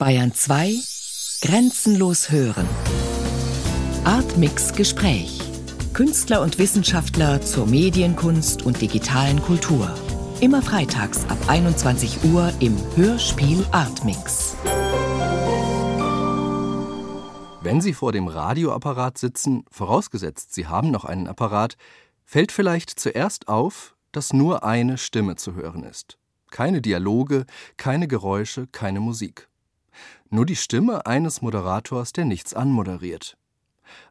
Bayern 2 Grenzenlos hören. Artmix Gespräch. Künstler und Wissenschaftler zur Medienkunst und digitalen Kultur. Immer freitags ab 21 Uhr im Hörspiel Artmix. Wenn Sie vor dem Radioapparat sitzen, vorausgesetzt Sie haben noch einen Apparat, fällt vielleicht zuerst auf, dass nur eine Stimme zu hören ist. Keine Dialoge, keine Geräusche, keine Musik. Nur die Stimme eines Moderators, der nichts anmoderiert.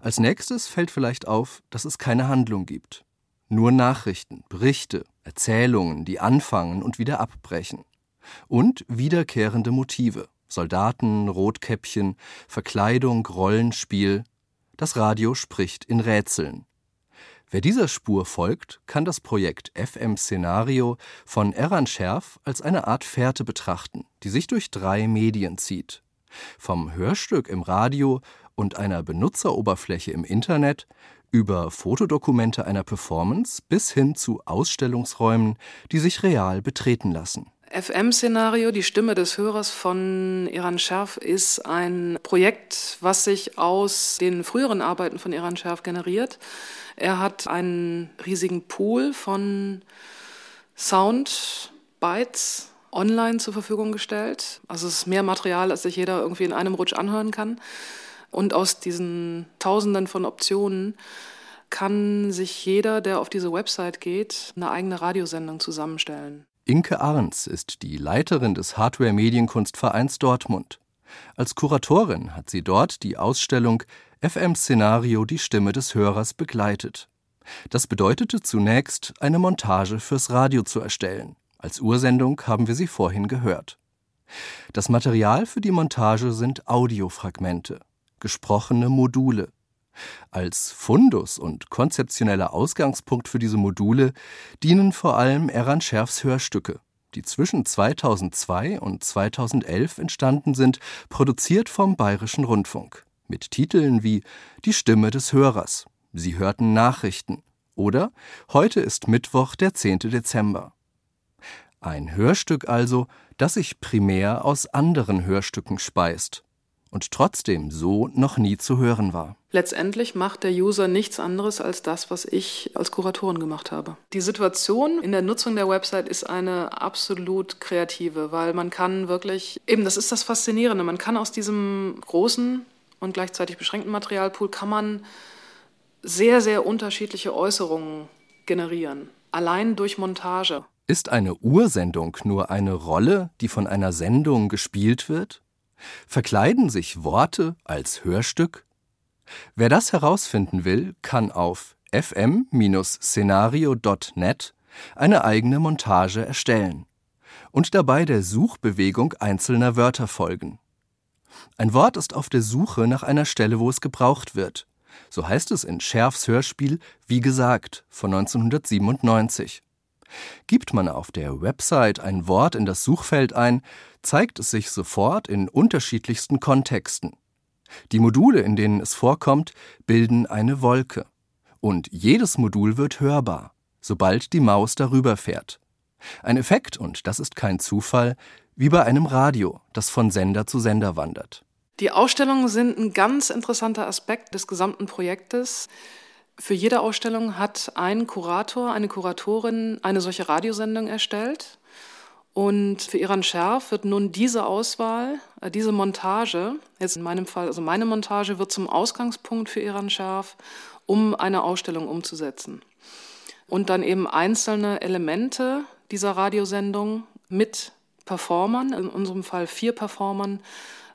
Als nächstes fällt vielleicht auf, dass es keine Handlung gibt. Nur Nachrichten, Berichte, Erzählungen, die anfangen und wieder abbrechen. Und wiederkehrende Motive. Soldaten, Rotkäppchen, Verkleidung, Rollenspiel. Das Radio spricht in Rätseln. Wer dieser Spur folgt, kann das Projekt FM Szenario von Eran Scherf als eine Art Fährte betrachten, die sich durch drei Medien zieht. Vom Hörstück im Radio und einer Benutzeroberfläche im Internet über Fotodokumente einer Performance bis hin zu Ausstellungsräumen, die sich real betreten lassen. FM-Szenario, die Stimme des Hörers von Iran Scherf, ist ein Projekt, was sich aus den früheren Arbeiten von Iran Scherf generiert. Er hat einen riesigen Pool von Soundbytes online zur Verfügung gestellt. Also es ist mehr Material, als sich jeder irgendwie in einem Rutsch anhören kann. Und aus diesen Tausenden von Optionen kann sich jeder, der auf diese Website geht, eine eigene Radiosendung zusammenstellen. Inke Arns ist die Leiterin des Hardware-Medienkunstvereins Dortmund. Als Kuratorin hat sie dort die Ausstellung FM Szenario Die Stimme des Hörers begleitet. Das bedeutete zunächst, eine Montage fürs Radio zu erstellen. Als Ursendung haben wir sie vorhin gehört. Das Material für die Montage sind Audiofragmente, gesprochene Module. Als Fundus und konzeptioneller Ausgangspunkt für diese Module dienen vor allem Eran Scherfs Hörstücke, die zwischen 2002 und 2011 entstanden sind, produziert vom Bayerischen Rundfunk mit Titeln wie Die Stimme des Hörers, Sie hörten Nachrichten oder Heute ist Mittwoch, der 10. Dezember. Ein Hörstück also, das sich primär aus anderen Hörstücken speist und trotzdem so noch nie zu hören war. Letztendlich macht der User nichts anderes als das, was ich als Kuratorin gemacht habe. Die Situation in der Nutzung der Website ist eine absolut kreative, weil man kann wirklich, eben das ist das Faszinierende, man kann aus diesem großen und gleichzeitig beschränkten Materialpool kann man sehr, sehr unterschiedliche Äußerungen generieren. Allein durch Montage. Ist eine Ursendung nur eine Rolle, die von einer Sendung gespielt wird? Verkleiden sich Worte als Hörstück? Wer das herausfinden will, kann auf fm-szenario.net eine eigene Montage erstellen und dabei der Suchbewegung einzelner Wörter folgen. Ein Wort ist auf der Suche nach einer Stelle, wo es gebraucht wird. So heißt es in Scherfs Hörspiel Wie gesagt von 1997. Gibt man auf der Website ein Wort in das Suchfeld ein, zeigt es sich sofort in unterschiedlichsten Kontexten. Die Module, in denen es vorkommt, bilden eine Wolke. Und jedes Modul wird hörbar, sobald die Maus darüber fährt. Ein Effekt, und das ist kein Zufall, wie bei einem Radio, das von Sender zu Sender wandert. Die Ausstellungen sind ein ganz interessanter Aspekt des gesamten Projektes. Für jede Ausstellung hat ein Kurator, eine Kuratorin eine solche Radiosendung erstellt. Und für Iran Scherf wird nun diese Auswahl, äh, diese Montage, jetzt in meinem Fall, also meine Montage, wird zum Ausgangspunkt für Iran Scherf, um eine Ausstellung umzusetzen. Und dann eben einzelne Elemente dieser Radiosendung mit Performern, in unserem Fall vier Performern,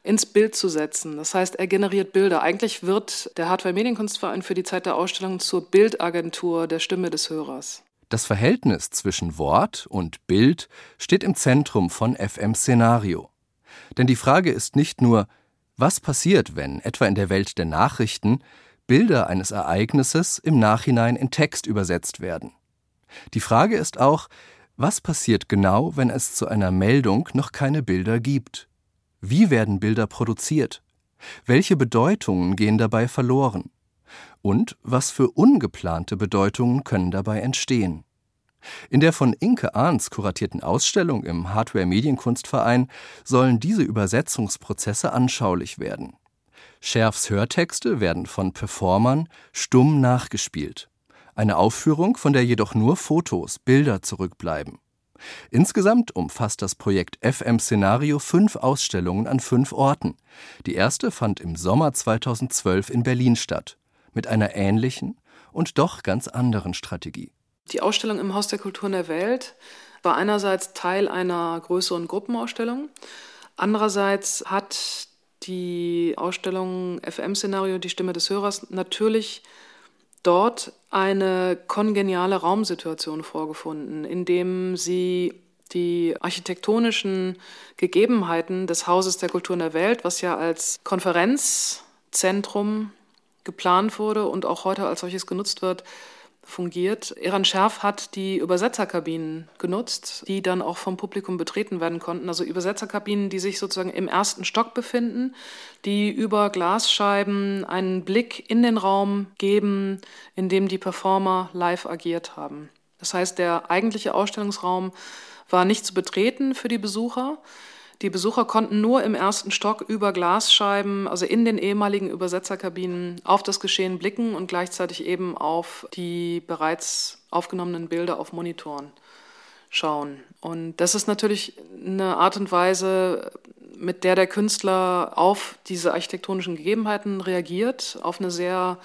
ins Bild zu setzen. Das heißt, er generiert Bilder. Eigentlich wird der Hardware Medienkunstverein für die Zeit der Ausstellung zur Bildagentur der Stimme des Hörers. Das Verhältnis zwischen Wort und Bild steht im Zentrum von FM Szenario. Denn die Frage ist nicht nur, was passiert, wenn etwa in der Welt der Nachrichten Bilder eines Ereignisses im Nachhinein in Text übersetzt werden. Die Frage ist auch, was passiert genau, wenn es zu einer Meldung noch keine Bilder gibt? Wie werden Bilder produziert? Welche Bedeutungen gehen dabei verloren? Und was für ungeplante Bedeutungen können dabei entstehen? In der von Inke Ahns kuratierten Ausstellung im Hardware Medienkunstverein sollen diese Übersetzungsprozesse anschaulich werden. Scherfs Hörtexte werden von Performern stumm nachgespielt. Eine Aufführung, von der jedoch nur Fotos, Bilder zurückbleiben. Insgesamt umfasst das Projekt FM Szenario fünf Ausstellungen an fünf Orten. Die erste fand im Sommer 2012 in Berlin statt, mit einer ähnlichen und doch ganz anderen Strategie. Die Ausstellung im Haus der Kulturen der Welt war einerseits Teil einer größeren Gruppenausstellung. Andererseits hat die Ausstellung FM-Szenario, die Stimme des Hörers, natürlich dort eine kongeniale Raumsituation vorgefunden, in dem sie die architektonischen Gegebenheiten des Hauses der Kulturen der Welt, was ja als Konferenzzentrum geplant wurde und auch heute als solches genutzt wird, fungiert. Eran Scherf hat die Übersetzerkabinen genutzt, die dann auch vom Publikum betreten werden konnten. Also Übersetzerkabinen, die sich sozusagen im ersten Stock befinden, die über Glasscheiben einen Blick in den Raum geben, in dem die Performer live agiert haben. Das heißt, der eigentliche Ausstellungsraum war nicht zu betreten für die Besucher. Die Besucher konnten nur im ersten Stock über Glasscheiben, also in den ehemaligen Übersetzerkabinen, auf das Geschehen blicken und gleichzeitig eben auf die bereits aufgenommenen Bilder auf Monitoren schauen. Und das ist natürlich eine Art und Weise, mit der der Künstler auf diese architektonischen Gegebenheiten reagiert, auf eine sehr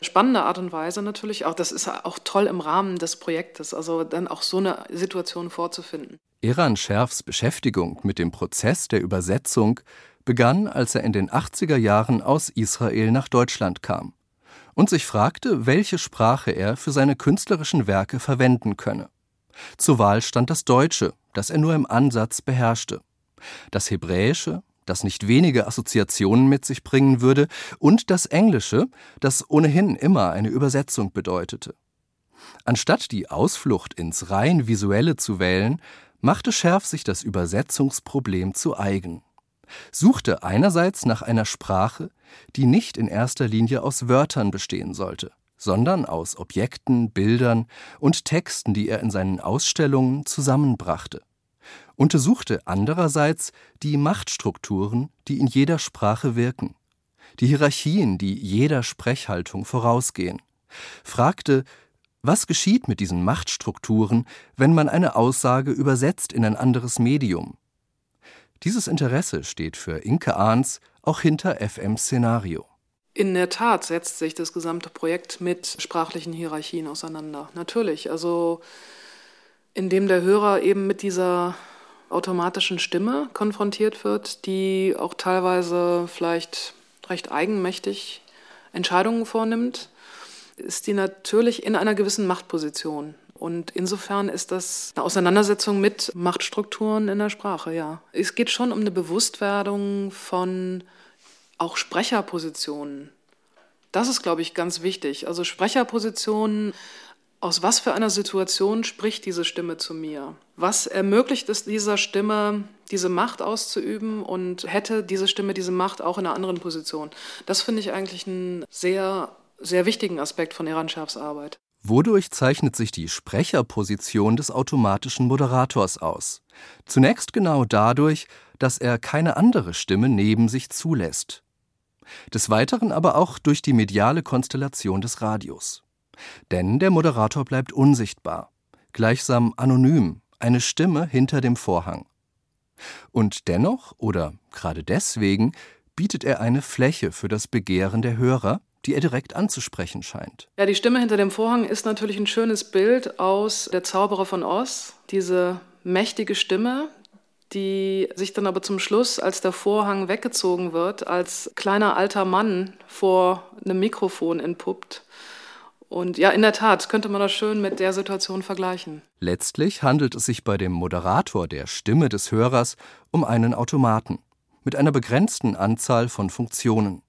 spannende Art und Weise natürlich. Auch das ist auch toll im Rahmen des Projektes, also dann auch so eine Situation vorzufinden. Eran Scherfs Beschäftigung mit dem Prozess der Übersetzung begann, als er in den 80er Jahren aus Israel nach Deutschland kam und sich fragte, welche Sprache er für seine künstlerischen Werke verwenden könne. Zur Wahl stand das Deutsche, das er nur im Ansatz beherrschte, das Hebräische, das nicht wenige Assoziationen mit sich bringen würde, und das Englische, das ohnehin immer eine Übersetzung bedeutete. Anstatt die Ausflucht ins rein visuelle zu wählen, machte Scherf sich das Übersetzungsproblem zu eigen, suchte einerseits nach einer Sprache, die nicht in erster Linie aus Wörtern bestehen sollte, sondern aus Objekten, Bildern und Texten, die er in seinen Ausstellungen zusammenbrachte, untersuchte andererseits die Machtstrukturen, die in jeder Sprache wirken, die Hierarchien, die jeder Sprechhaltung vorausgehen, fragte, was geschieht mit diesen Machtstrukturen, wenn man eine Aussage übersetzt in ein anderes Medium? Dieses Interesse steht für Inke Ahns auch hinter FM Szenario. In der Tat setzt sich das gesamte Projekt mit sprachlichen Hierarchien auseinander. Natürlich, also indem der Hörer eben mit dieser automatischen Stimme konfrontiert wird, die auch teilweise vielleicht recht eigenmächtig Entscheidungen vornimmt ist die natürlich in einer gewissen Machtposition. Und insofern ist das eine Auseinandersetzung mit Machtstrukturen in der Sprache, ja. Es geht schon um eine Bewusstwerdung von auch Sprecherpositionen. Das ist, glaube ich, ganz wichtig. Also Sprecherpositionen, aus was für einer Situation spricht diese Stimme zu mir? Was ermöglicht es dieser Stimme, diese Macht auszuüben und hätte diese Stimme diese Macht auch in einer anderen Position? Das finde ich eigentlich ein sehr sehr wichtigen Aspekt von Eran Schafs Arbeit. Wodurch zeichnet sich die Sprecherposition des automatischen Moderators aus? Zunächst genau dadurch, dass er keine andere Stimme neben sich zulässt. Des Weiteren aber auch durch die mediale Konstellation des Radios. Denn der Moderator bleibt unsichtbar, gleichsam anonym, eine Stimme hinter dem Vorhang. Und dennoch, oder gerade deswegen, bietet er eine Fläche für das Begehren der Hörer, die er direkt anzusprechen scheint. Ja, die Stimme hinter dem Vorhang ist natürlich ein schönes Bild aus Der Zauberer von Oz. Diese mächtige Stimme, die sich dann aber zum Schluss, als der Vorhang weggezogen wird, als kleiner alter Mann vor einem Mikrofon entpuppt. Und ja, in der Tat könnte man das schön mit der Situation vergleichen. Letztlich handelt es sich bei dem Moderator der Stimme des Hörers um einen Automaten mit einer begrenzten Anzahl von Funktionen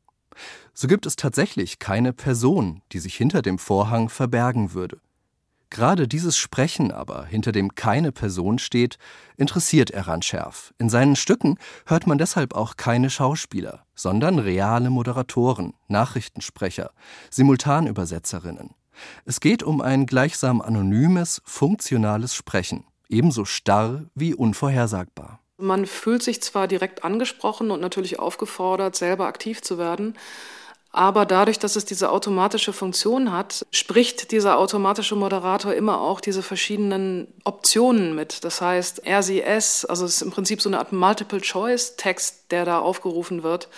so gibt es tatsächlich keine Person, die sich hinter dem Vorhang verbergen würde. Gerade dieses Sprechen aber, hinter dem keine Person steht, interessiert Eran Scherf. In seinen Stücken hört man deshalb auch keine Schauspieler, sondern reale Moderatoren, Nachrichtensprecher, Simultanübersetzerinnen, Es geht um ein gleichsam anonymes, funktionales Sprechen, ebenso starr wie unvorhersagbar. Man fühlt sich zwar direkt angesprochen und natürlich aufgefordert, selber aktiv zu werden, aber dadurch, dass es diese automatische Funktion hat, spricht dieser automatische Moderator immer auch diese verschiedenen Optionen mit. Das heißt, es, also es ist im Prinzip so eine Art Multiple-Choice-Text, der da aufgerufen wird,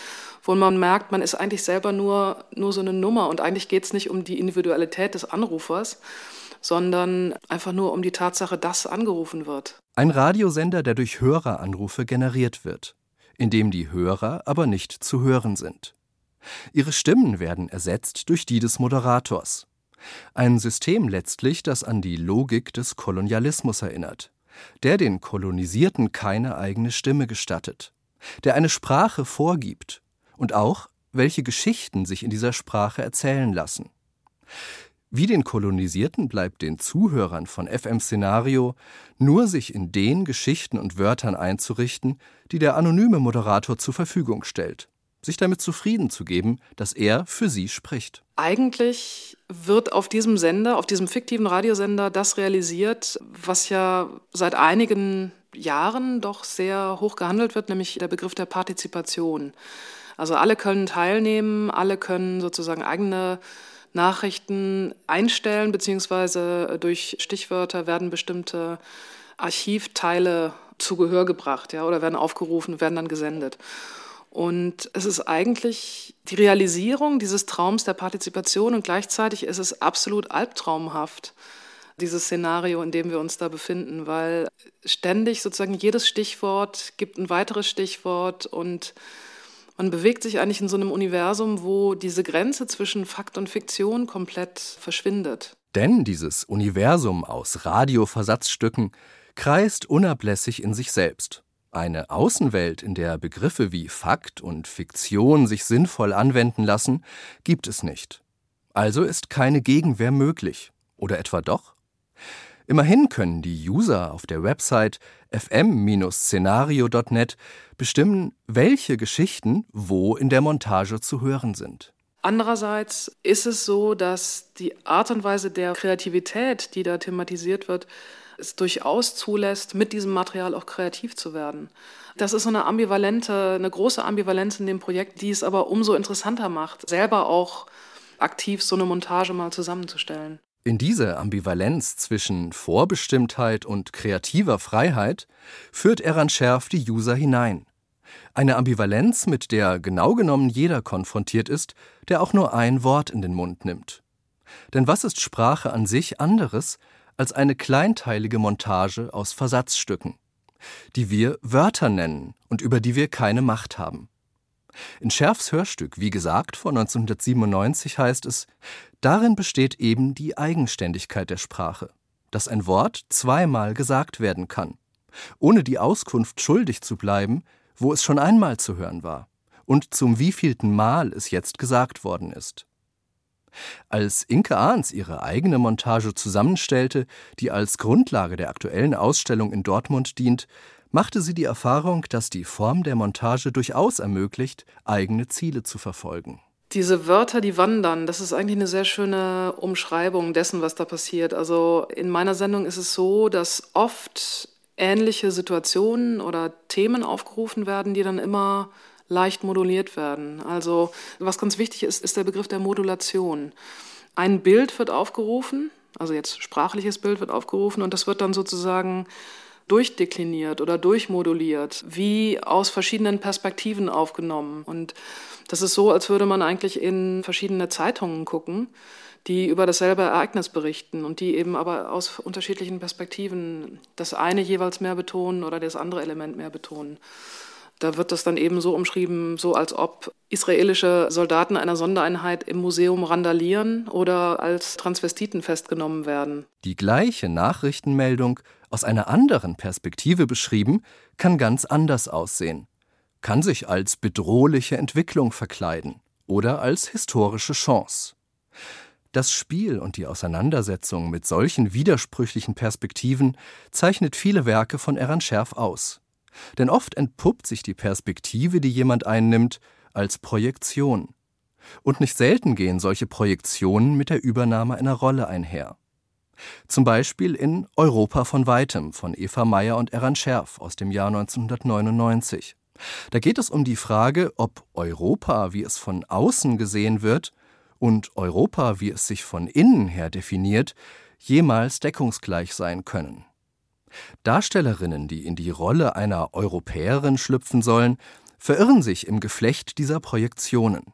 wo man merkt, man ist eigentlich selber nur, nur so eine Nummer und eigentlich geht es nicht um die Individualität des Anrufers, sondern einfach nur um die Tatsache, dass angerufen wird. Ein Radiosender, der durch Höreranrufe generiert wird, in dem die Hörer aber nicht zu hören sind. Ihre Stimmen werden ersetzt durch die des Moderators. Ein System letztlich, das an die Logik des Kolonialismus erinnert, der den Kolonisierten keine eigene Stimme gestattet, der eine Sprache vorgibt und auch, welche Geschichten sich in dieser Sprache erzählen lassen. Wie den Kolonisierten bleibt den Zuhörern von FM Szenario nur sich in den Geschichten und Wörtern einzurichten, die der anonyme Moderator zur Verfügung stellt sich damit zufrieden zu geben, dass er für sie spricht. Eigentlich wird auf diesem Sender, auf diesem fiktiven Radiosender, das realisiert, was ja seit einigen Jahren doch sehr hoch gehandelt wird, nämlich der Begriff der Partizipation. Also alle können teilnehmen, alle können sozusagen eigene Nachrichten einstellen, beziehungsweise durch Stichwörter werden bestimmte Archivteile zu Gehör gebracht ja, oder werden aufgerufen, werden dann gesendet. Und es ist eigentlich die Realisierung dieses Traums der Partizipation und gleichzeitig ist es absolut albtraumhaft, dieses Szenario, in dem wir uns da befinden, weil ständig sozusagen jedes Stichwort gibt ein weiteres Stichwort und man bewegt sich eigentlich in so einem Universum, wo diese Grenze zwischen Fakt und Fiktion komplett verschwindet. Denn dieses Universum aus Radioversatzstücken kreist unablässig in sich selbst. Eine Außenwelt, in der Begriffe wie Fakt und Fiktion sich sinnvoll anwenden lassen, gibt es nicht. Also ist keine Gegenwehr möglich. Oder etwa doch? Immerhin können die User auf der Website fm-szenario.net bestimmen, welche Geschichten wo in der Montage zu hören sind. Andererseits ist es so, dass die Art und Weise der Kreativität, die da thematisiert wird, es durchaus zulässt, mit diesem Material auch kreativ zu werden. Das ist so eine ambivalente, eine große Ambivalenz in dem Projekt, die es aber umso interessanter macht, selber auch aktiv so eine Montage mal zusammenzustellen. In diese Ambivalenz zwischen Vorbestimmtheit und kreativer Freiheit führt Eran Scherf die User hinein. Eine Ambivalenz, mit der genau genommen jeder konfrontiert ist, der auch nur ein Wort in den Mund nimmt. Denn was ist Sprache an sich anderes als eine kleinteilige Montage aus Versatzstücken, die wir Wörter nennen und über die wir keine Macht haben. In Scherfs Hörstück, wie gesagt, von 1997 heißt es, darin besteht eben die Eigenständigkeit der Sprache, dass ein Wort zweimal gesagt werden kann, ohne die Auskunft schuldig zu bleiben, wo es schon einmal zu hören war und zum wievielten Mal es jetzt gesagt worden ist. Als Inke Ahns ihre eigene Montage zusammenstellte, die als Grundlage der aktuellen Ausstellung in Dortmund dient, machte sie die Erfahrung, dass die Form der Montage durchaus ermöglicht, eigene Ziele zu verfolgen. Diese Wörter, die wandern, das ist eigentlich eine sehr schöne Umschreibung dessen, was da passiert. Also in meiner Sendung ist es so, dass oft ähnliche Situationen oder Themen aufgerufen werden, die dann immer leicht moduliert werden. Also was ganz wichtig ist, ist der Begriff der Modulation. Ein Bild wird aufgerufen, also jetzt sprachliches Bild wird aufgerufen und das wird dann sozusagen durchdekliniert oder durchmoduliert, wie aus verschiedenen Perspektiven aufgenommen. Und das ist so, als würde man eigentlich in verschiedene Zeitungen gucken, die über dasselbe Ereignis berichten und die eben aber aus unterschiedlichen Perspektiven das eine jeweils mehr betonen oder das andere Element mehr betonen. Da wird das dann eben so umschrieben, so als ob israelische Soldaten einer Sondereinheit im Museum randalieren oder als Transvestiten festgenommen werden. Die gleiche Nachrichtenmeldung aus einer anderen Perspektive beschrieben, kann ganz anders aussehen, kann sich als bedrohliche Entwicklung verkleiden oder als historische Chance. Das Spiel und die Auseinandersetzung mit solchen widersprüchlichen Perspektiven zeichnet viele Werke von Eran Scherf aus. Denn oft entpuppt sich die Perspektive, die jemand einnimmt, als Projektion. Und nicht selten gehen solche Projektionen mit der Übernahme einer Rolle einher. Zum Beispiel in Europa von weitem von Eva Meyer und Eran Scherf aus dem Jahr 1999. Da geht es um die Frage, ob Europa, wie es von außen gesehen wird, und Europa, wie es sich von innen her definiert, jemals deckungsgleich sein können. Darstellerinnen, die in die Rolle einer Europäerin schlüpfen sollen, verirren sich im Geflecht dieser Projektionen.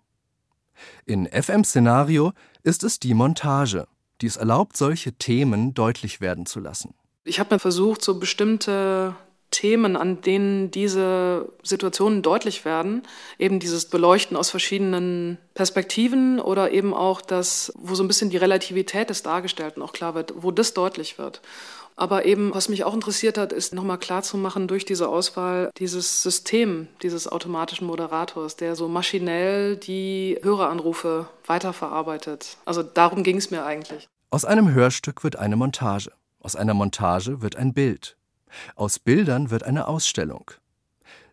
In FM-Szenario ist es die Montage, die es erlaubt, solche Themen deutlich werden zu lassen. Ich habe mir versucht, so bestimmte Themen, an denen diese Situationen deutlich werden, eben dieses Beleuchten aus verschiedenen Perspektiven oder eben auch das, wo so ein bisschen die Relativität des Dargestellten auch klar wird, wo das deutlich wird. Aber eben, was mich auch interessiert hat, ist nochmal klarzumachen durch diese Auswahl dieses System dieses automatischen Moderators, der so maschinell die Höreranrufe weiterverarbeitet. Also darum ging es mir eigentlich. Aus einem Hörstück wird eine Montage. Aus einer Montage wird ein Bild. Aus Bildern wird eine Ausstellung.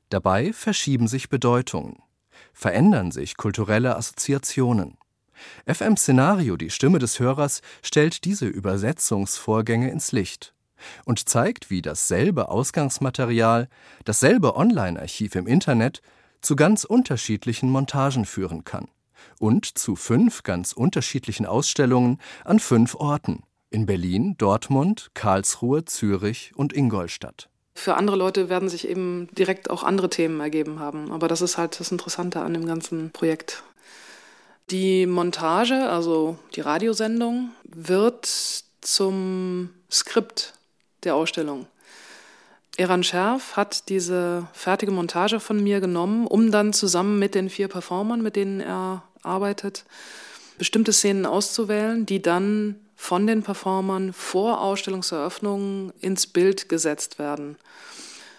Dabei verschieben sich Bedeutungen, verändern sich kulturelle Assoziationen. FM Szenario, die Stimme des Hörers, stellt diese Übersetzungsvorgänge ins Licht und zeigt, wie dasselbe Ausgangsmaterial, dasselbe Online-Archiv im Internet zu ganz unterschiedlichen Montagen führen kann und zu fünf ganz unterschiedlichen Ausstellungen an fünf Orten in Berlin, Dortmund, Karlsruhe, Zürich und Ingolstadt. Für andere Leute werden sich eben direkt auch andere Themen ergeben haben. Aber das ist halt das Interessante an dem ganzen Projekt. Die Montage, also die Radiosendung, wird zum Skript der Ausstellung. Eran Scherf hat diese fertige Montage von mir genommen, um dann zusammen mit den vier Performern, mit denen er arbeitet, bestimmte Szenen auszuwählen, die dann von den Performern vor Ausstellungseröffnung ins Bild gesetzt werden,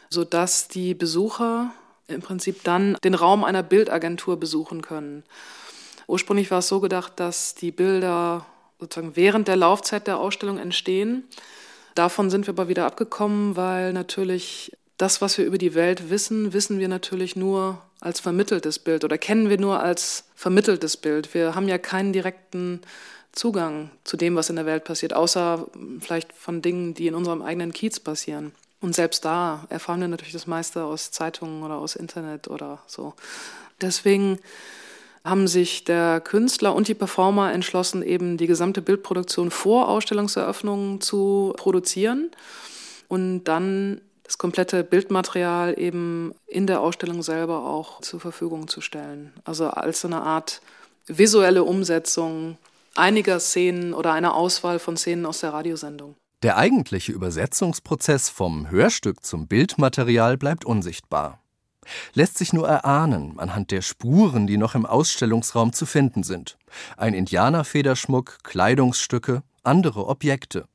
sodass die Besucher im Prinzip dann den Raum einer Bildagentur besuchen können. Ursprünglich war es so gedacht, dass die Bilder sozusagen während der Laufzeit der Ausstellung entstehen Davon sind wir aber wieder abgekommen, weil natürlich das, was wir über die Welt wissen, wissen wir natürlich nur als vermitteltes Bild oder kennen wir nur als vermitteltes Bild. Wir haben ja keinen direkten Zugang zu dem, was in der Welt passiert, außer vielleicht von Dingen, die in unserem eigenen Kiez passieren. Und selbst da erfahren wir natürlich das meiste aus Zeitungen oder aus Internet oder so. Deswegen haben sich der Künstler und die Performer entschlossen, eben die gesamte Bildproduktion vor Ausstellungseröffnungen zu produzieren und dann das komplette Bildmaterial eben in der Ausstellung selber auch zur Verfügung zu stellen. Also als so eine Art visuelle Umsetzung einiger Szenen oder einer Auswahl von Szenen aus der Radiosendung. Der eigentliche Übersetzungsprozess vom Hörstück zum Bildmaterial bleibt unsichtbar lässt sich nur erahnen anhand der Spuren, die noch im Ausstellungsraum zu finden sind. Ein Indianerfederschmuck, Kleidungsstücke, andere Objekte.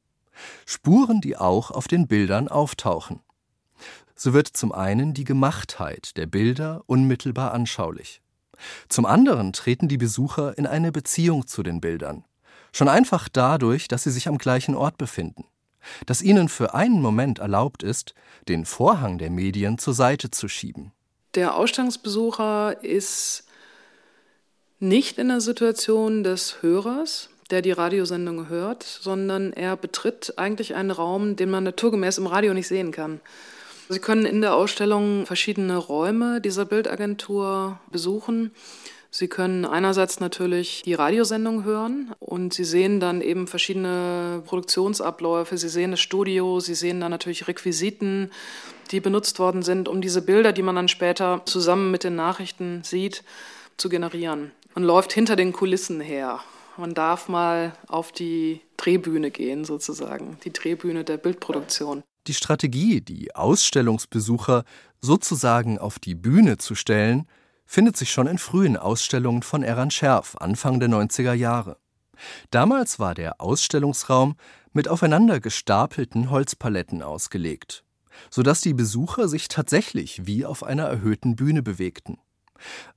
Spuren, die auch auf den Bildern auftauchen. So wird zum einen die Gemachtheit der Bilder unmittelbar anschaulich. Zum anderen treten die Besucher in eine Beziehung zu den Bildern. Schon einfach dadurch, dass sie sich am gleichen Ort befinden. Dass ihnen für einen Moment erlaubt ist, den Vorhang der Medien zur Seite zu schieben. Der Ausstellungsbesucher ist nicht in der Situation des Hörers, der die Radiosendung hört, sondern er betritt eigentlich einen Raum, den man naturgemäß im Radio nicht sehen kann. Sie können in der Ausstellung verschiedene Räume dieser Bildagentur besuchen. Sie können einerseits natürlich die Radiosendung hören und Sie sehen dann eben verschiedene Produktionsabläufe. Sie sehen das Studio, Sie sehen dann natürlich Requisiten, die benutzt worden sind, um diese Bilder, die man dann später zusammen mit den Nachrichten sieht, zu generieren. Man läuft hinter den Kulissen her. Man darf mal auf die Drehbühne gehen, sozusagen, die Drehbühne der Bildproduktion. Die Strategie, die Ausstellungsbesucher sozusagen auf die Bühne zu stellen, findet sich schon in frühen Ausstellungen von Eran Scherf Anfang der 90er Jahre. Damals war der Ausstellungsraum mit aufeinander gestapelten Holzpaletten ausgelegt, sodass die Besucher sich tatsächlich wie auf einer erhöhten Bühne bewegten.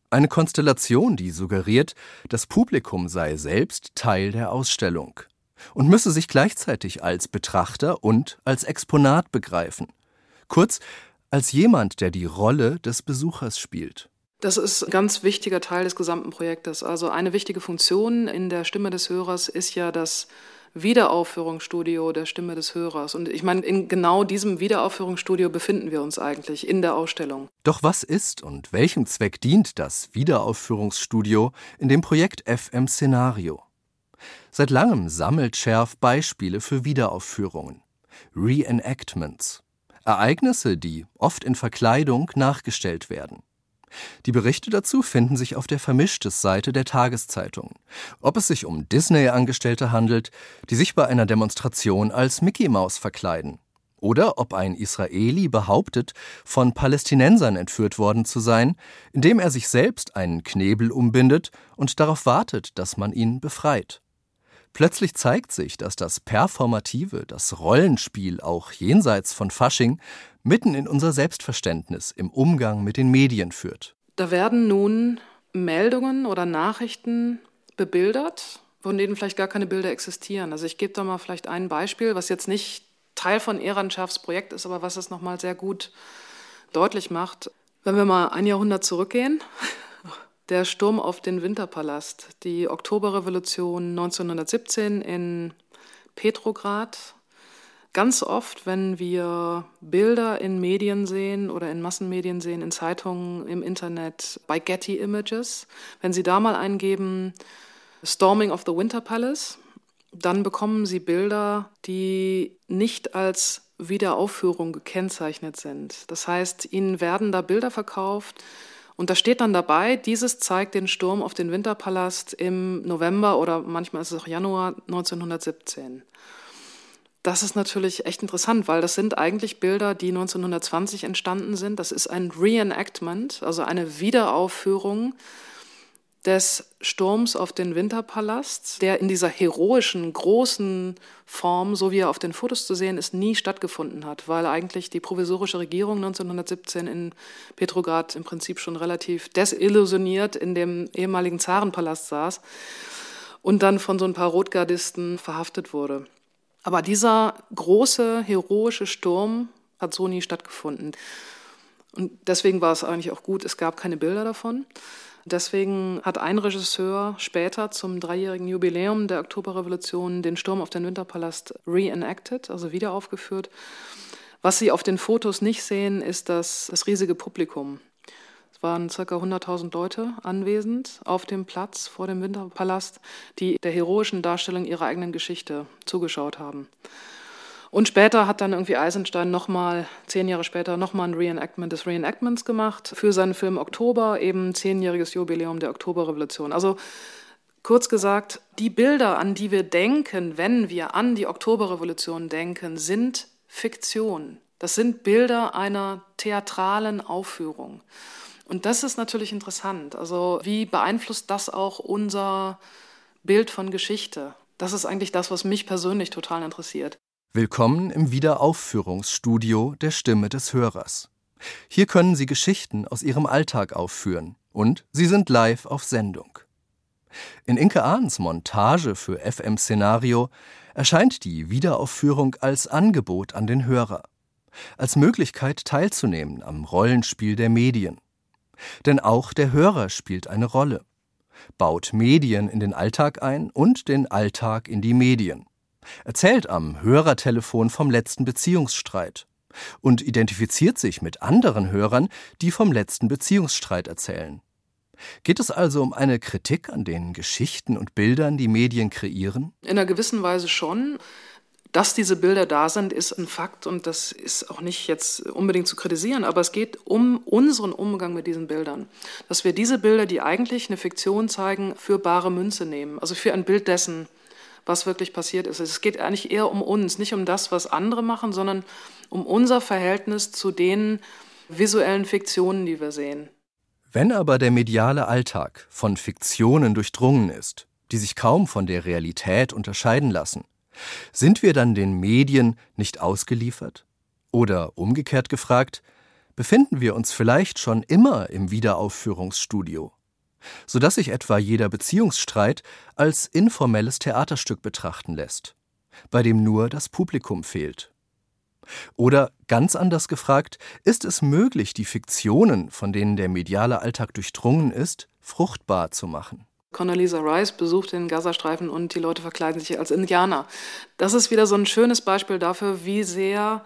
Eine Konstellation, die suggeriert, das Publikum sei selbst Teil der Ausstellung und müsse sich gleichzeitig als Betrachter und als Exponat begreifen. Kurz, als jemand, der die Rolle des Besuchers spielt. Das ist ein ganz wichtiger Teil des gesamten Projektes. Also eine wichtige Funktion in der Stimme des Hörers ist ja das Wiederaufführungsstudio der Stimme des Hörers. Und ich meine, in genau diesem Wiederaufführungsstudio befinden wir uns eigentlich in der Ausstellung. Doch was ist und welchem Zweck dient das Wiederaufführungsstudio in dem Projekt FM Szenario? Seit langem sammelt Schärf Beispiele für Wiederaufführungen, Reenactments, Ereignisse, die oft in Verkleidung nachgestellt werden. Die Berichte dazu finden sich auf der Vermischtes-Seite der Tageszeitung. Ob es sich um Disney-Angestellte handelt, die sich bei einer Demonstration als Mickey Mouse verkleiden. Oder ob ein Israeli behauptet, von Palästinensern entführt worden zu sein, indem er sich selbst einen Knebel umbindet und darauf wartet, dass man ihn befreit. Plötzlich zeigt sich, dass das Performative, das Rollenspiel auch jenseits von Fasching mitten in unser Selbstverständnis im Umgang mit den Medien führt. Da werden nun Meldungen oder Nachrichten bebildert, von denen vielleicht gar keine Bilder existieren. Also ich gebe da mal vielleicht ein Beispiel, was jetzt nicht Teil von Ehrenschafs Projekt ist, aber was es nochmal sehr gut deutlich macht. Wenn wir mal ein Jahrhundert zurückgehen, der Sturm auf den Winterpalast, die Oktoberrevolution 1917 in Petrograd, Ganz oft, wenn wir Bilder in Medien sehen oder in Massenmedien sehen, in Zeitungen, im Internet, bei Getty Images, wenn Sie da mal eingeben Storming of the Winter Palace, dann bekommen Sie Bilder, die nicht als Wiederaufführung gekennzeichnet sind. Das heißt, Ihnen werden da Bilder verkauft, und da steht dann dabei, dieses zeigt den Sturm auf den Winterpalast im November oder manchmal ist es auch Januar 1917. Das ist natürlich echt interessant, weil das sind eigentlich Bilder, die 1920 entstanden sind. Das ist ein Reenactment, also eine Wiederaufführung des Sturms auf den Winterpalast, der in dieser heroischen, großen Form, so wie er auf den Fotos zu sehen ist, nie stattgefunden hat, weil eigentlich die provisorische Regierung 1917 in Petrograd im Prinzip schon relativ desillusioniert in dem ehemaligen Zarenpalast saß und dann von so ein paar Rotgardisten verhaftet wurde. Aber dieser große, heroische Sturm hat so nie stattgefunden. Und deswegen war es eigentlich auch gut, es gab keine Bilder davon. Deswegen hat ein Regisseur später zum dreijährigen Jubiläum der Oktoberrevolution den Sturm auf den Winterpalast reenacted, also wieder aufgeführt. Was Sie auf den Fotos nicht sehen, ist das, das riesige Publikum waren ca. 100.000 Leute anwesend auf dem Platz vor dem Winterpalast, die der heroischen Darstellung ihrer eigenen Geschichte zugeschaut haben. Und später hat dann irgendwie Eisenstein nochmal, zehn Jahre später, nochmal ein Reenactment des Reenactments gemacht für seinen Film Oktober, eben zehnjähriges Jubiläum der Oktoberrevolution. Also kurz gesagt, die Bilder, an die wir denken, wenn wir an die Oktoberrevolution denken, sind Fiktion. Das sind Bilder einer theatralen Aufführung. Und das ist natürlich interessant. Also wie beeinflusst das auch unser Bild von Geschichte? Das ist eigentlich das, was mich persönlich total interessiert. Willkommen im Wiederaufführungsstudio der Stimme des Hörers. Hier können Sie Geschichten aus Ihrem Alltag aufführen und Sie sind live auf Sendung. In Inke Ahns Montage für FM Szenario erscheint die Wiederaufführung als Angebot an den Hörer, als Möglichkeit teilzunehmen am Rollenspiel der Medien. Denn auch der Hörer spielt eine Rolle, baut Medien in den Alltag ein und den Alltag in die Medien, erzählt am Hörertelefon vom letzten Beziehungsstreit und identifiziert sich mit anderen Hörern, die vom letzten Beziehungsstreit erzählen. Geht es also um eine Kritik an den Geschichten und Bildern, die Medien kreieren? In einer gewissen Weise schon. Dass diese Bilder da sind, ist ein Fakt und das ist auch nicht jetzt unbedingt zu kritisieren, aber es geht um unseren Umgang mit diesen Bildern. Dass wir diese Bilder, die eigentlich eine Fiktion zeigen, für bare Münze nehmen, also für ein Bild dessen, was wirklich passiert ist. Es geht eigentlich eher um uns, nicht um das, was andere machen, sondern um unser Verhältnis zu den visuellen Fiktionen, die wir sehen. Wenn aber der mediale Alltag von Fiktionen durchdrungen ist, die sich kaum von der Realität unterscheiden lassen, sind wir dann den Medien nicht ausgeliefert? Oder umgekehrt gefragt, befinden wir uns vielleicht schon immer im Wiederaufführungsstudio, sodass sich etwa jeder Beziehungsstreit als informelles Theaterstück betrachten lässt, bei dem nur das Publikum fehlt? Oder ganz anders gefragt, ist es möglich, die Fiktionen, von denen der mediale Alltag durchdrungen ist, fruchtbar zu machen? Condoleezza Rice besucht den Gazastreifen und die Leute verkleiden sich als Indianer. Das ist wieder so ein schönes Beispiel dafür, wie sehr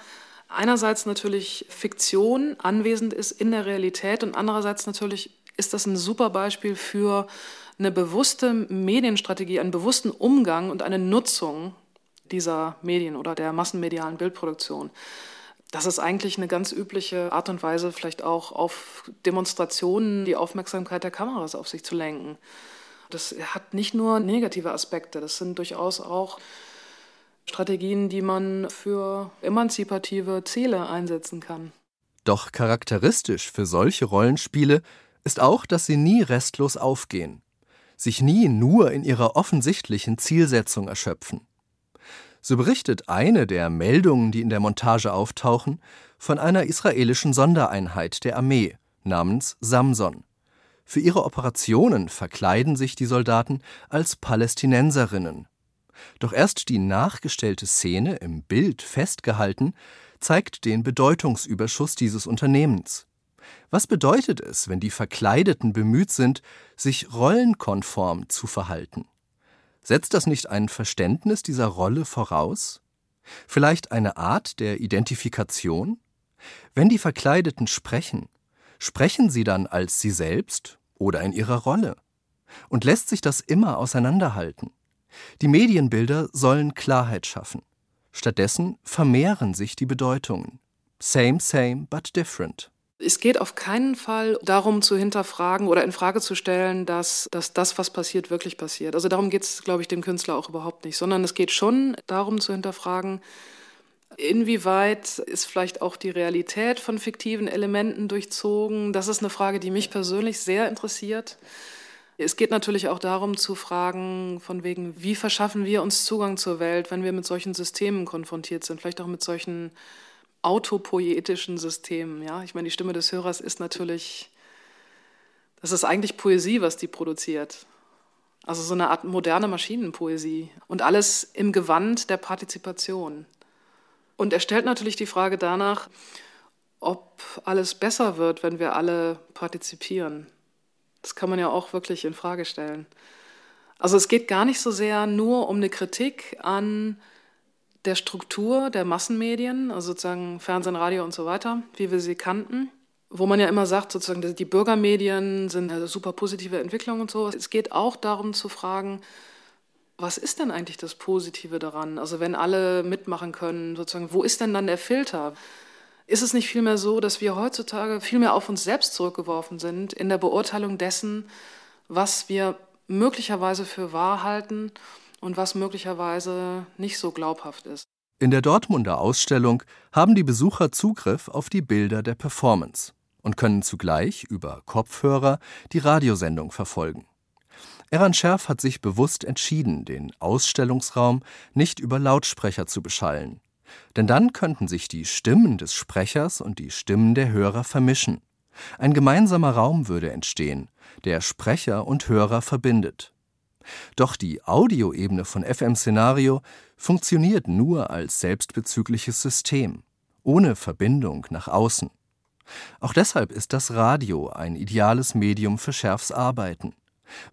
einerseits natürlich Fiktion anwesend ist in der Realität und andererseits natürlich ist das ein super Beispiel für eine bewusste Medienstrategie, einen bewussten Umgang und eine Nutzung dieser Medien oder der massenmedialen Bildproduktion. Das ist eigentlich eine ganz übliche Art und Weise, vielleicht auch auf Demonstrationen die Aufmerksamkeit der Kameras auf sich zu lenken. Das hat nicht nur negative Aspekte, das sind durchaus auch Strategien, die man für emanzipative Ziele einsetzen kann. Doch charakteristisch für solche Rollenspiele ist auch, dass sie nie restlos aufgehen, sich nie nur in ihrer offensichtlichen Zielsetzung erschöpfen. So berichtet eine der Meldungen, die in der Montage auftauchen, von einer israelischen Sondereinheit der Armee namens Samson. Für ihre Operationen verkleiden sich die Soldaten als Palästinenserinnen doch erst die nachgestellte Szene im Bild festgehalten zeigt den Bedeutungsüberschuss dieses Unternehmens. Was bedeutet es, wenn die Verkleideten bemüht sind, sich rollenkonform zu verhalten? Setzt das nicht ein Verständnis dieser Rolle voraus? Vielleicht eine Art der Identifikation? Wenn die Verkleideten sprechen, sprechen sie dann als sie selbst oder in ihrer Rolle? Und lässt sich das immer auseinanderhalten? Die Medienbilder sollen Klarheit schaffen. Stattdessen vermehren sich die Bedeutungen. Same, same, but different. Es geht auf keinen Fall darum zu hinterfragen oder in Frage zu stellen, dass, dass das, was passiert, wirklich passiert. Also darum geht es, glaube ich, dem Künstler auch überhaupt nicht, sondern es geht schon darum zu hinterfragen, inwieweit ist vielleicht auch die Realität von fiktiven Elementen durchzogen. Das ist eine Frage, die mich persönlich sehr interessiert. Es geht natürlich auch darum zu fragen, von wegen, wie verschaffen wir uns Zugang zur Welt, wenn wir mit solchen Systemen konfrontiert sind, vielleicht auch mit solchen autopoetischen Systemen. Ja, ich meine, die Stimme des Hörers ist natürlich, das ist eigentlich Poesie, was die produziert. Also so eine Art moderne Maschinenpoesie und alles im Gewand der Partizipation. Und er stellt natürlich die Frage danach, ob alles besser wird, wenn wir alle partizipieren. Das kann man ja auch wirklich in Frage stellen. Also es geht gar nicht so sehr nur um eine Kritik an der Struktur der Massenmedien, also sozusagen Fernsehen, Radio und so weiter, wie wir sie kannten, wo man ja immer sagt, sozusagen die Bürgermedien sind eine super positive Entwicklung und so. Es geht auch darum zu fragen, was ist denn eigentlich das Positive daran? Also wenn alle mitmachen können, sozusagen, wo ist denn dann der Filter? Ist es nicht vielmehr so, dass wir heutzutage viel mehr auf uns selbst zurückgeworfen sind in der Beurteilung dessen, was wir möglicherweise für wahr halten und was möglicherweise nicht so glaubhaft ist? In der Dortmunder Ausstellung haben die Besucher Zugriff auf die Bilder der Performance und können zugleich über Kopfhörer die Radiosendung verfolgen. Eran Scherf hat sich bewusst entschieden, den Ausstellungsraum nicht über Lautsprecher zu beschallen, denn dann könnten sich die Stimmen des Sprechers und die Stimmen der Hörer vermischen. Ein gemeinsamer Raum würde entstehen, der Sprecher und Hörer verbindet. Doch die Audioebene von FM Szenario funktioniert nur als selbstbezügliches System, ohne Verbindung nach außen. Auch deshalb ist das Radio ein ideales Medium für Schärfs Arbeiten,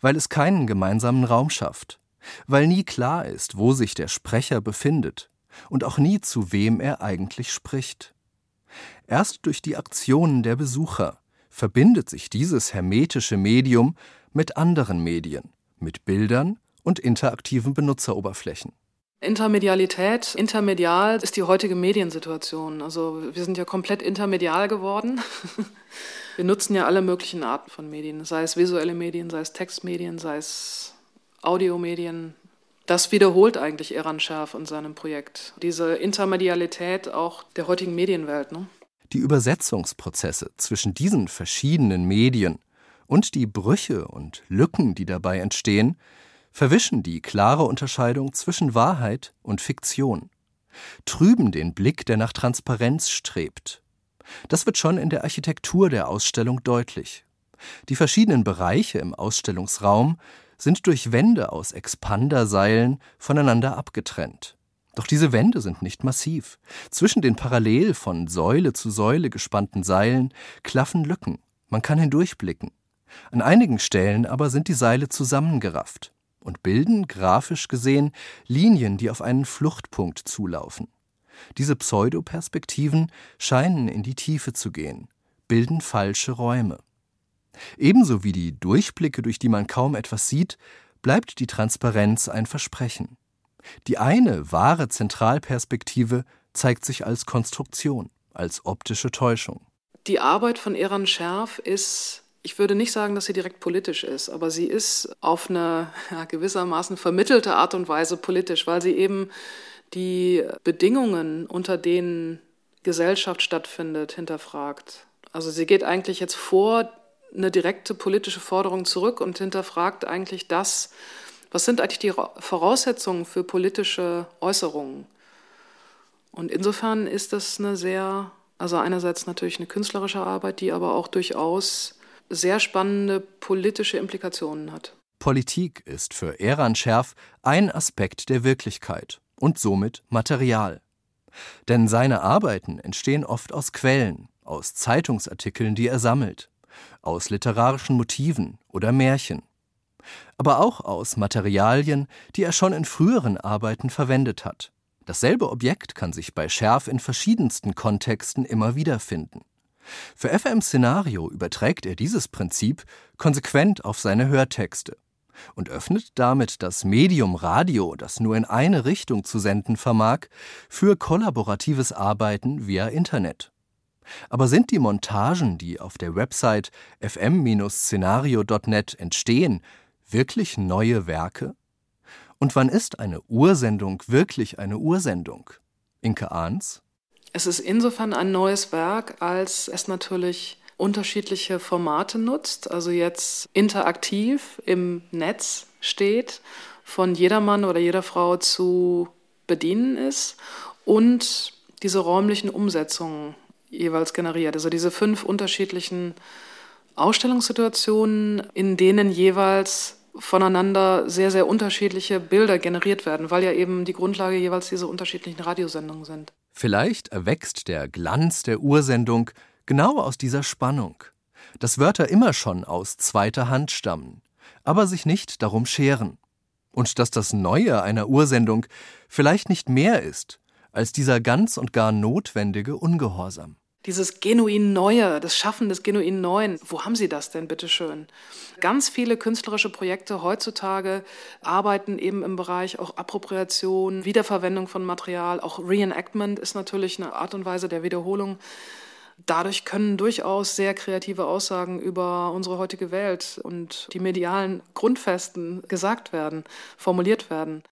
weil es keinen gemeinsamen Raum schafft, weil nie klar ist, wo sich der Sprecher befindet und auch nie zu wem er eigentlich spricht. Erst durch die Aktionen der Besucher verbindet sich dieses hermetische Medium mit anderen Medien, mit Bildern und interaktiven Benutzeroberflächen. Intermedialität, intermedial ist die heutige Mediensituation. Also wir sind ja komplett intermedial geworden. Wir nutzen ja alle möglichen Arten von Medien, sei es visuelle Medien, sei es Textmedien, sei es Audiomedien, das wiederholt eigentlich Eran Schärf in seinem Projekt. Diese Intermedialität auch der heutigen Medienwelt. Ne? Die Übersetzungsprozesse zwischen diesen verschiedenen Medien und die Brüche und Lücken, die dabei entstehen, verwischen die klare Unterscheidung zwischen Wahrheit und Fiktion, trüben den Blick, der nach Transparenz strebt. Das wird schon in der Architektur der Ausstellung deutlich. Die verschiedenen Bereiche im Ausstellungsraum sind durch Wände aus Expanderseilen voneinander abgetrennt. Doch diese Wände sind nicht massiv. Zwischen den parallel von Säule zu Säule gespannten Seilen klaffen Lücken. Man kann hindurchblicken. An einigen Stellen aber sind die Seile zusammengerafft und bilden, grafisch gesehen, Linien, die auf einen Fluchtpunkt zulaufen. Diese Pseudoperspektiven scheinen in die Tiefe zu gehen, bilden falsche Räume. Ebenso wie die Durchblicke, durch die man kaum etwas sieht, bleibt die Transparenz ein Versprechen. Die eine wahre Zentralperspektive zeigt sich als Konstruktion, als optische Täuschung. Die Arbeit von Eran Scherf ist ich würde nicht sagen, dass sie direkt politisch ist, aber sie ist auf eine ja, gewissermaßen vermittelte Art und Weise politisch, weil sie eben die Bedingungen, unter denen Gesellschaft stattfindet, hinterfragt. Also sie geht eigentlich jetzt vor eine direkte politische Forderung zurück und hinterfragt eigentlich das, was sind eigentlich die Voraussetzungen für politische Äußerungen. Und insofern ist das eine sehr, also einerseits natürlich eine künstlerische Arbeit, die aber auch durchaus sehr spannende politische Implikationen hat. Politik ist für Eran Scherf ein Aspekt der Wirklichkeit und somit Material. Denn seine Arbeiten entstehen oft aus Quellen, aus Zeitungsartikeln, die er sammelt, aus literarischen Motiven oder Märchen, aber auch aus Materialien, die er schon in früheren Arbeiten verwendet hat. Dasselbe Objekt kann sich bei Scherf in verschiedensten Kontexten immer wiederfinden. Für FM Szenario überträgt er dieses Prinzip konsequent auf seine Hörtexte und öffnet damit das Medium Radio, das nur in eine Richtung zu senden vermag, für kollaboratives Arbeiten via Internet. Aber sind die Montagen, die auf der Website fm-szenario.net entstehen, wirklich neue Werke? Und wann ist eine Ursendung wirklich eine Ursendung? Inke Ahns? Es ist insofern ein neues Werk, als es natürlich unterschiedliche Formate nutzt, also jetzt interaktiv im Netz steht, von jedermann oder jeder Frau zu bedienen ist und diese räumlichen Umsetzungen jeweils generiert. Also diese fünf unterschiedlichen Ausstellungssituationen, in denen jeweils voneinander sehr, sehr unterschiedliche Bilder generiert werden, weil ja eben die Grundlage jeweils diese unterschiedlichen Radiosendungen sind. Vielleicht erwächst der Glanz der Ursendung genau aus dieser Spannung, dass Wörter immer schon aus zweiter Hand stammen, aber sich nicht darum scheren. Und dass das Neue einer Ursendung vielleicht nicht mehr ist als dieser ganz und gar notwendige Ungehorsam dieses genuin Neue, das Schaffen des genuin Neuen. Wo haben Sie das denn, bitteschön? Ganz viele künstlerische Projekte heutzutage arbeiten eben im Bereich auch Appropriation, Wiederverwendung von Material. Auch Reenactment ist natürlich eine Art und Weise der Wiederholung. Dadurch können durchaus sehr kreative Aussagen über unsere heutige Welt und die medialen Grundfesten gesagt werden, formuliert werden.